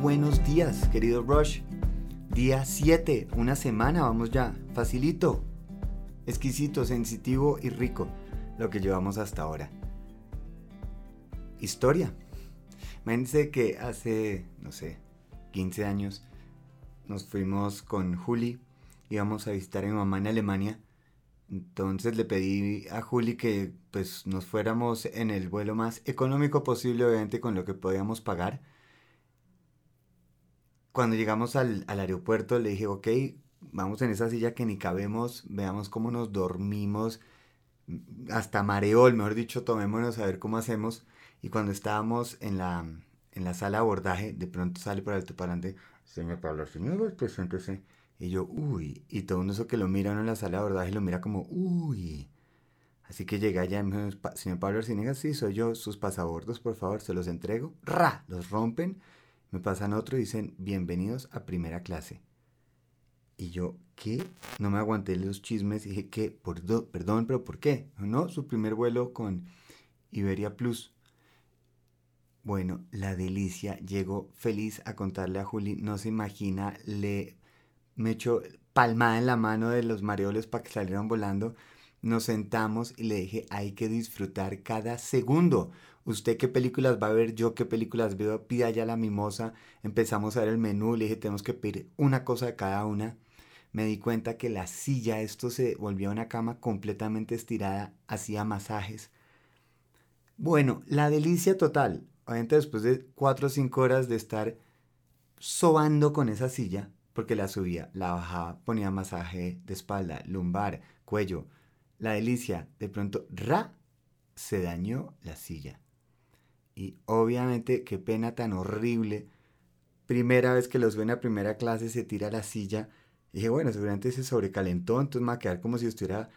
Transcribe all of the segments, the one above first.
buenos días, querido Rush. Día 7, una semana, vamos ya. Facilito, exquisito, sensitivo y rico lo que llevamos hasta ahora. Historia. Imagínense que hace, no sé, 15 años nos fuimos con Juli, íbamos a visitar a mi mamá en Alemania. Entonces le pedí a Juli que pues nos fuéramos en el vuelo más económico posible, obviamente con lo que podíamos pagar. Cuando llegamos al, al aeropuerto le dije, ok, vamos en esa silla que ni cabemos, veamos cómo nos dormimos, hasta mareol, mejor dicho, tomémonos a ver cómo hacemos. Y cuando estábamos en la, en la sala de abordaje, de pronto sale por el altoparlante, señor Pablo Señor, preséntese. Y yo, uy, y todo uno eso que lo mira en la sala de abordaje lo mira como, uy. Así que llega allá señor Pablo Arciniega, sí, soy yo, sus pasabordos, por favor, se los entrego. ¡Ra! Los rompen, me pasan otro y dicen, bienvenidos a primera clase. Y yo, ¿qué? No me aguanté los chismes y dije, ¿qué? Perdón, pero ¿por qué? No, su primer vuelo con Iberia Plus. Bueno, la delicia. Llegó feliz a contarle a Juli. No se imagina, le me echó palmada en la mano de los mareoles para que salieran volando. Nos sentamos y le dije, hay que disfrutar cada segundo. ¿Usted qué películas va a ver? Yo qué películas veo. Pida ya la mimosa. Empezamos a ver el menú. Le dije, tenemos que pedir una cosa de cada una. Me di cuenta que la silla, esto se volvía una cama completamente estirada. Hacía masajes. Bueno, la delicia total. Obviamente después de cuatro o cinco horas de estar sobando con esa silla, porque la subía, la bajaba, ponía masaje de espalda, lumbar, cuello. La delicia, de pronto, ra, se dañó la silla. Y obviamente, qué pena tan horrible. Primera vez que los ven a primera clase, se tira la silla. Y dije, bueno, seguramente se sobrecalentó, entonces me va a quedar como si estuviera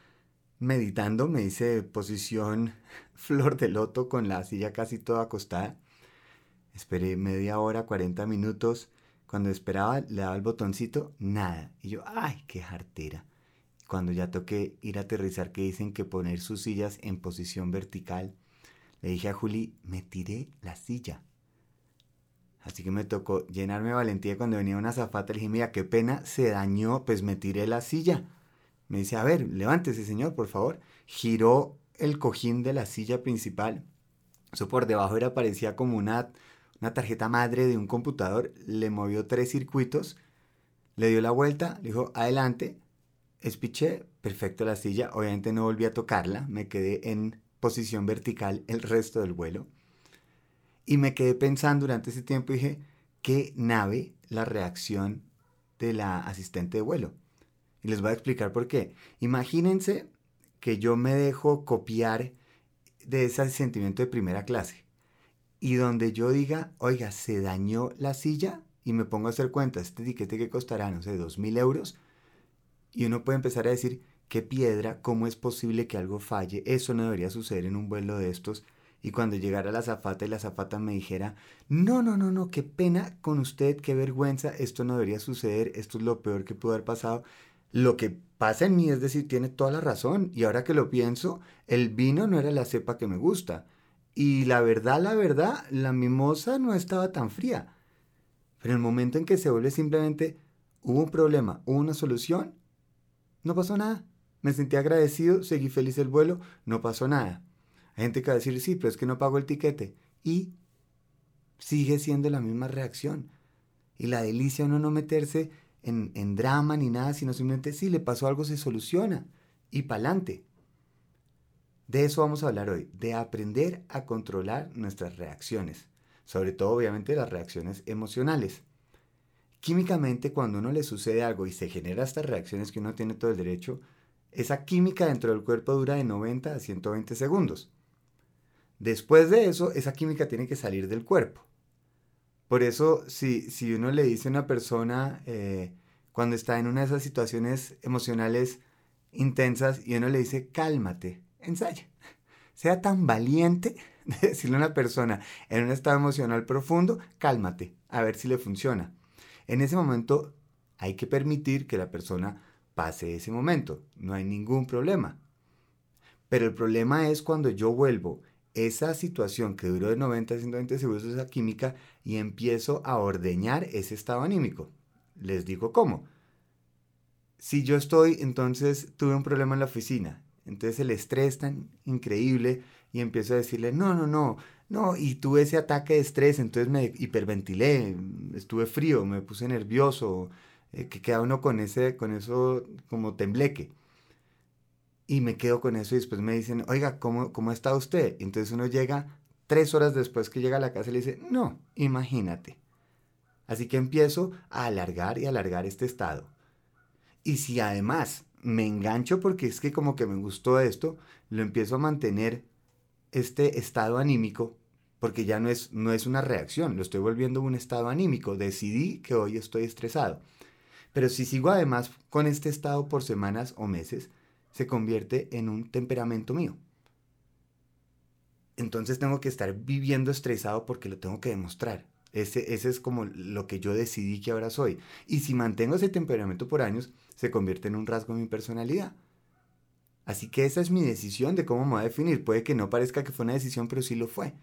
meditando. Me hice posición flor de loto con la silla casi toda acostada. Esperé media hora, 40 minutos cuando esperaba, le daba el botoncito, nada. Y yo, ay, qué jartera. Cuando ya toqué ir a aterrizar, que dicen que poner sus sillas en posición vertical, le dije a Juli, me tiré la silla. Así que me tocó llenarme de valentía cuando venía una zafata. Le dije, mira, qué pena, se dañó, pues me tiré la silla. Me dice, a ver, levántese, señor, por favor. Giró el cojín de la silla principal. Eso por debajo era, parecía como una una tarjeta madre de un computador, le movió tres circuitos, le dio la vuelta, le dijo adelante, espiché, perfecto la silla, obviamente no volví a tocarla, me quedé en posición vertical el resto del vuelo. Y me quedé pensando durante ese tiempo dije, ¿qué nave la reacción de la asistente de vuelo? Y les voy a explicar por qué. Imagínense que yo me dejo copiar de ese sentimiento de primera clase y donde yo diga, oiga, se dañó la silla y me pongo a hacer cuentas, este tiquete que costará, no sé, dos mil euros, y uno puede empezar a decir, qué piedra, cómo es posible que algo falle, eso no debería suceder en un vuelo de estos. Y cuando llegara la zafata y la zafata me dijera, no, no, no, no, qué pena con usted, qué vergüenza, esto no debería suceder, esto es lo peor que pudo haber pasado. Lo que pasa en mí es decir, tiene toda la razón. Y ahora que lo pienso, el vino no era la cepa que me gusta. Y la verdad, la verdad, la mimosa no estaba tan fría. Pero el momento en que se vuelve simplemente, hubo un problema, hubo una solución, no pasó nada. Me sentí agradecido, seguí feliz el vuelo, no pasó nada. Hay gente que va a decir, sí, pero es que no pago el tiquete. Y sigue siendo la misma reacción. Y la delicia uno no meterse en, drama ni nada, sino simplemente, si le pasó algo, se soluciona. Y pa'lante. De eso vamos a hablar hoy, de aprender a controlar nuestras reacciones, sobre todo obviamente las reacciones emocionales. Químicamente, cuando uno le sucede algo y se genera estas reacciones que uno tiene todo el derecho, esa química dentro del cuerpo dura de 90 a 120 segundos. Después de eso, esa química tiene que salir del cuerpo. Por eso, si, si uno le dice a una persona eh, cuando está en una de esas situaciones emocionales intensas y uno le dice, cálmate, ensaya. Sea tan valiente de decirle a una persona en un estado emocional profundo, cálmate, a ver si le funciona. En ese momento hay que permitir que la persona pase ese momento, no hay ningún problema. Pero el problema es cuando yo vuelvo esa situación que duró de 90 a 120 segundos, esa química, y empiezo a ordeñar ese estado anímico. Les digo cómo. Si yo estoy, entonces tuve un problema en la oficina, entonces el estrés tan increíble y empiezo a decirle, no, no, no, no, y tuve ese ataque de estrés, entonces me hiperventilé, estuve frío, me puse nervioso, eh, que queda uno con, ese, con eso como tembleque. Y me quedo con eso y después me dicen, oiga, ¿cómo, cómo está usted? entonces uno llega tres horas después que llega a la casa y le dice, no, imagínate. Así que empiezo a alargar y alargar este estado. Y si además me engancho porque es que como que me gustó esto, lo empiezo a mantener este estado anímico, porque ya no es, no es una reacción, lo estoy volviendo un estado anímico. Decidí que hoy estoy estresado. Pero si sigo además con este estado por semanas o meses, se convierte en un temperamento mío. Entonces tengo que estar viviendo estresado porque lo tengo que demostrar. Ese, ese, es como lo que yo decidí que ahora soy. Y si mantengo ese temperamento por años, se convierte en un rasgo de mi personalidad. Así que esa es mi decisión de cómo me voy a definir. Puede que no parezca que fue una decisión, pero sí lo fue.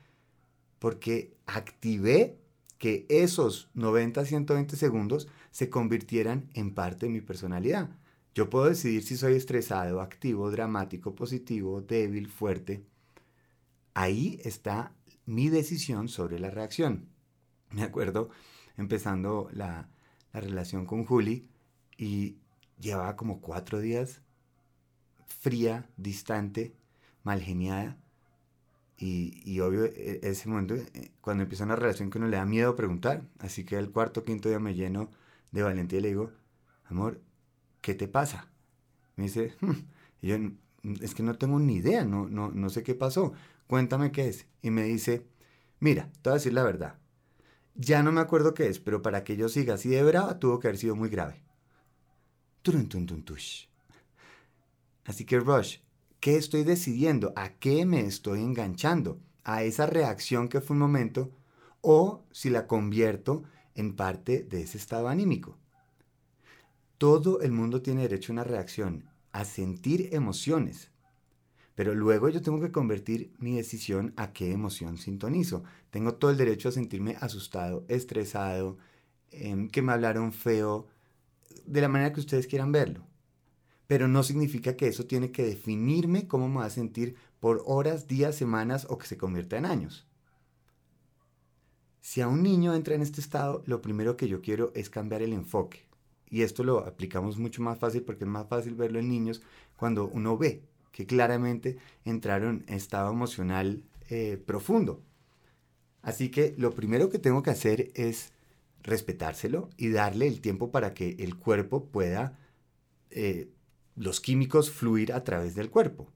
Porque activé que esos 90, 120 segundos se convirtieran en parte de mi personalidad. Yo puedo decidir si soy estresado, activo, dramático, positivo, débil, fuerte. Ahí está mi decisión sobre la reacción. Me acuerdo empezando la, relación con Juli y llevaba como cuatro días fría, distante, mal geniada. Y, y, obvio, e, ese momento, eh, cuando empieza una relación que uno le da miedo preguntar, así que el cuarto quinto día me lleno de valentía y le digo, amor, ¿qué te pasa? Me dice, hmm". yo, es que no tengo ni idea, no, no, no sé qué pasó, cuéntame qué es. Y me dice, mira, te voy a decir la verdad, ya no me acuerdo qué es, pero para que yo siga así de brava tuvo que haber sido muy grave. Así que Rush, ¿qué estoy decidiendo? ¿A qué me estoy enganchando? ¿A esa reacción que fue un momento? ¿O si la convierto en parte de ese estado anímico? Todo el mundo tiene derecho a una reacción, a sentir emociones. Pero luego yo tengo que convertir mi decisión a qué emoción sintonizo. Tengo todo el derecho a sentirme asustado, estresado, em, que me hablaron feo, de la manera que ustedes quieran verlo. Pero no significa que eso tiene que definirme cómo me va a sentir por horas, días, semanas o que se convierta en años. Si a un niño entra en este estado, lo primero que yo quiero es cambiar el enfoque y esto lo aplicamos mucho más fácil porque es más fácil verlo en niños cuando uno ve que claramente entraron en estado emocional eh, profundo. Así que lo primero que tengo que hacer es respetárselo y darle el tiempo para que el cuerpo pueda, eh, los químicos fluir a través del cuerpo.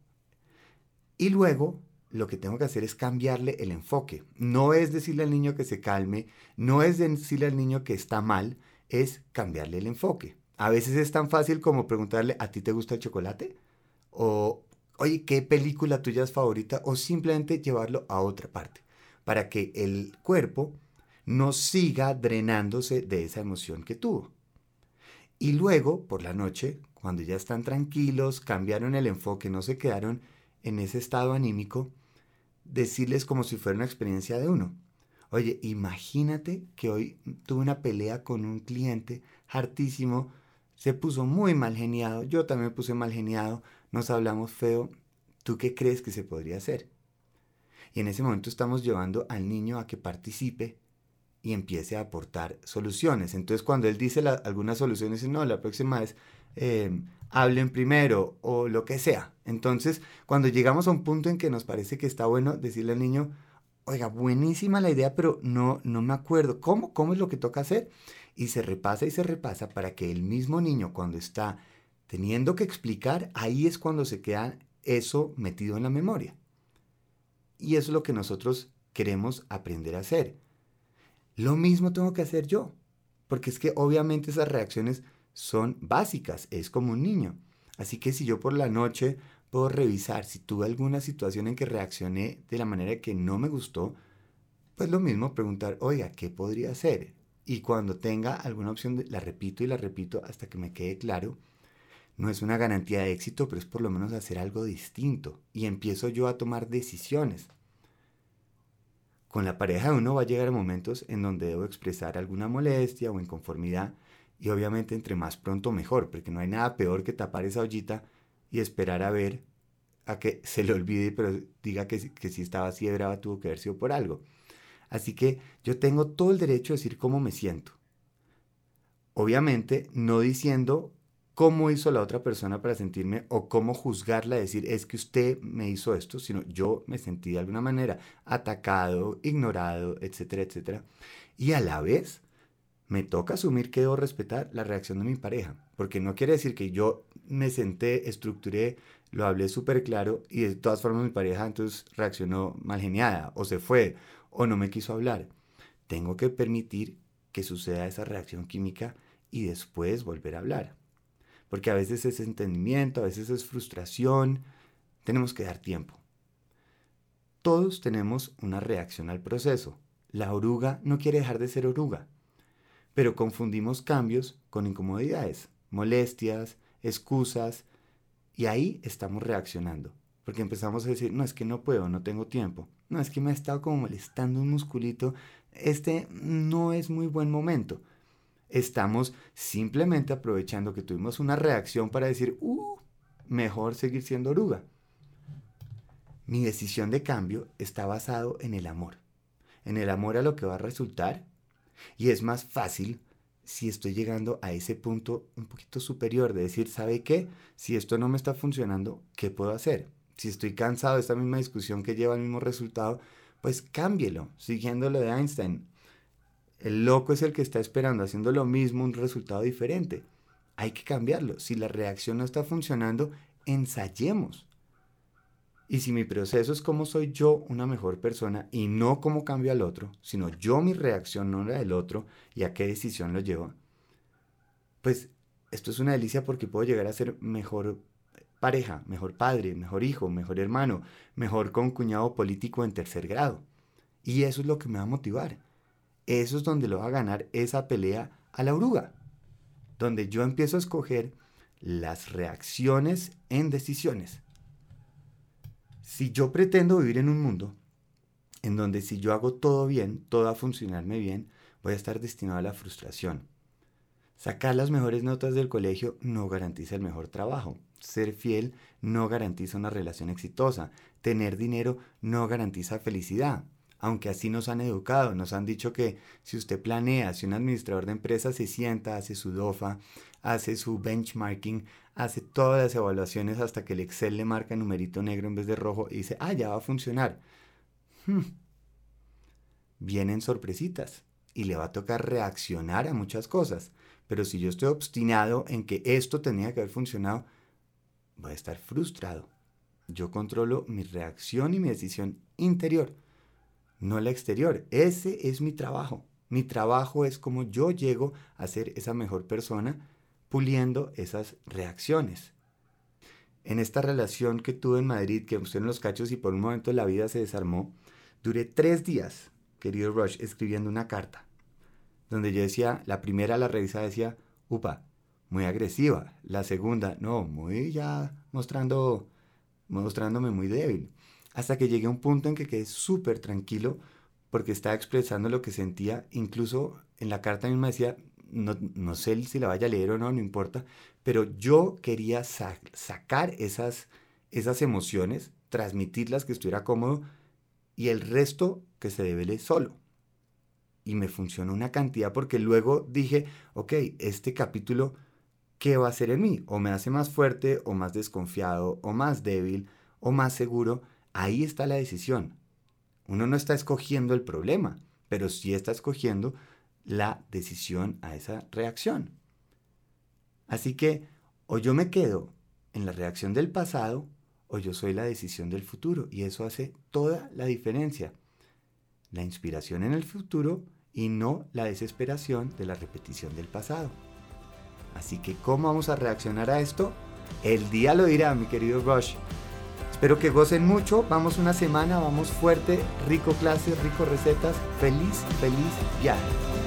Y luego lo que tengo que hacer es cambiarle el enfoque. No es decirle al niño que se calme, no es decirle al niño que está mal, es cambiarle el enfoque. A veces es tan fácil como preguntarle, ¿a ti te gusta el chocolate? O, oye, ¿qué película tuya es favorita? O simplemente llevarlo a otra parte, para que el cuerpo no siga drenándose de esa emoción que tuvo. Y luego, por la noche, cuando ya están tranquilos, cambiaron el enfoque, no se quedaron en ese estado anímico, decirles como si fuera una experiencia de uno. Oye, imagínate que hoy tuve una pelea con un cliente hartísimo, se puso muy mal geniado, yo también me puse mal geniado, nos hablamos feo, ¿tú qué crees que se podría hacer? Y en ese momento estamos llevando al niño a que participe y empiece a aportar soluciones. Entonces cuando él dice algunas soluciones, dice, no, la próxima vez em, hablen primero o lo que sea. Entonces cuando llegamos a un punto en que nos parece que está bueno decirle al niño, oiga, buenísima la idea, pero no, no me acuerdo. ¿Cómo? ¿Cómo es lo que toca hacer? Y se repasa y se repasa para que el mismo niño cuando está teniendo que explicar, ahí es cuando se queda eso metido en la memoria. Y eso es lo que nosotros queremos aprender a hacer. Lo mismo tengo que hacer yo, porque es que obviamente esas reacciones son básicas, es como un niño. Así que si yo por la noche puedo revisar si tuve alguna situación en que reaccioné de la manera que no me gustó, pues lo mismo preguntar, oiga, ¿qué podría hacer? Y cuando tenga alguna opción, la repito y la repito hasta que me quede claro. No es una garantía de éxito, pero es por lo menos hacer algo distinto. Y empiezo yo a tomar decisiones. Con la pareja de uno va a llegar a momentos en donde debo expresar alguna molestia o inconformidad y obviamente entre más pronto mejor, porque no hay nada peor que tapar esa ollita y esperar a ver a que se le olvide, pero diga que, que si estaba así de brava tuvo que haber sido por algo. Así que yo tengo todo el derecho a decir cómo me siento. Obviamente no diciendo cómo hizo la otra persona para sentirme o cómo juzgarla, decir es que usted me hizo esto, sino yo me sentí de alguna manera atacado, ignorado, etcétera, etcétera. Y a la vez me toca asumir que debo respetar la reacción de mi pareja, porque no quiere decir que yo me senté, estructuré, lo hablé súper claro y de todas formas mi pareja entonces reaccionó mal geniada o se fue o no me quiso hablar. Tengo que permitir que suceda esa reacción química y después volver a hablar. Porque a veces es entendimiento, a veces es frustración. Tenemos que dar tiempo. Todos tenemos una reacción al proceso. La oruga no quiere dejar de ser oruga. Pero confundimos cambios con incomodidades, molestias, excusas, y ahí estamos reaccionando. Porque empezamos a decir, no, es que no puedo, no tengo tiempo. No, es que me ha estado como molestando un musculito. Este no es muy buen momento. Estamos simplemente aprovechando que tuvimos una reacción para decir, uh, mejor seguir siendo oruga. Mi decisión de cambio está basado en el amor. En el amor a lo que va a resultar. Y es más fácil si estoy llegando a ese punto un poquito superior de decir, ¿sabe qué? Si esto no me está funcionando, ¿qué puedo hacer? Si estoy cansado de esta misma discusión que lleva al mismo resultado, pues cámbielo, siguiendo lo de Einstein. El loco es el que está esperando, haciendo lo mismo, un resultado diferente. Hay que cambiarlo. Si la reacción no está funcionando, ensayemos. Y si mi proceso es cómo soy yo una mejor persona y no cómo cambio al otro, sino yo mi reacción no la del otro y a qué decisión lo llevo, pues esto es una delicia porque puedo llegar a ser mejor pareja, mejor padre, mejor hijo, mejor hermano, mejor concuñado político en tercer grado. Y eso es lo que me va a motivar. Eso es donde lo va a ganar esa pelea a la oruga. Donde yo empiezo a escoger las reacciones en decisiones. Si yo pretendo vivir en un mundo en donde si yo hago todo bien, todo a funcionarme bien, voy a estar destinado a la frustración. Sacar las mejores notas del colegio no garantiza el mejor trabajo. Ser fiel no garantiza una relación exitosa. Tener dinero no garantiza felicidad. Aunque así nos han educado, nos han dicho que si usted planea, si un administrador de empresa se sienta, hace su DOFA, hace su benchmarking, hace todas las evaluaciones hasta que el Excel le marca numerito negro en vez de rojo y dice, ah, ya va a funcionar. Hmm. Vienen sorpresitas y le va a tocar reaccionar a muchas cosas. Pero si yo estoy obstinado en que esto tenía que haber funcionado, voy a estar frustrado. Yo controlo mi reacción y mi decisión interior, no la exterior. Ese es mi trabajo. Mi trabajo es como yo llego a ser esa mejor persona puliendo esas reacciones. En esta relación que tuve en Madrid, que usé en los cachos y por un momento la vida se desarmó, duré tres días, querido Rush, escribiendo una carta, donde yo decía, la primera la revisa decía, upa, muy agresiva, la segunda, no, muy ya mostrando, mostrándome muy débil, hasta que llegué a un punto en que quedé súper tranquilo porque estaba expresando lo que sentía, incluso en la carta misma decía, no, sé si la vaya a leer o no, no importa, pero yo quería sacar esas, esas emociones, transmitirlas, que estuviera cómodo, y el resto que se debe solo. Y me funcionó una cantidad porque luego dije, ok, este capítulo, ¿qué va a hacer en mí? O me hace más fuerte, o más desconfiado, o más débil, o más seguro. Ahí está la decisión. Uno no está escogiendo el problema, pero sí está escogiendo la decisión a esa reacción. Así que o yo me quedo en la reacción del pasado o yo soy la decisión del futuro y eso hace toda la diferencia. La inspiración en el futuro y no la desesperación de la repetición del pasado. Así que, ¿cómo vamos a reaccionar a esto? El día lo dirá, mi querido Rush. Espero que gocen mucho. Vamos una semana, vamos fuerte, rico clases, rico recetas. Feliz, feliz viaje.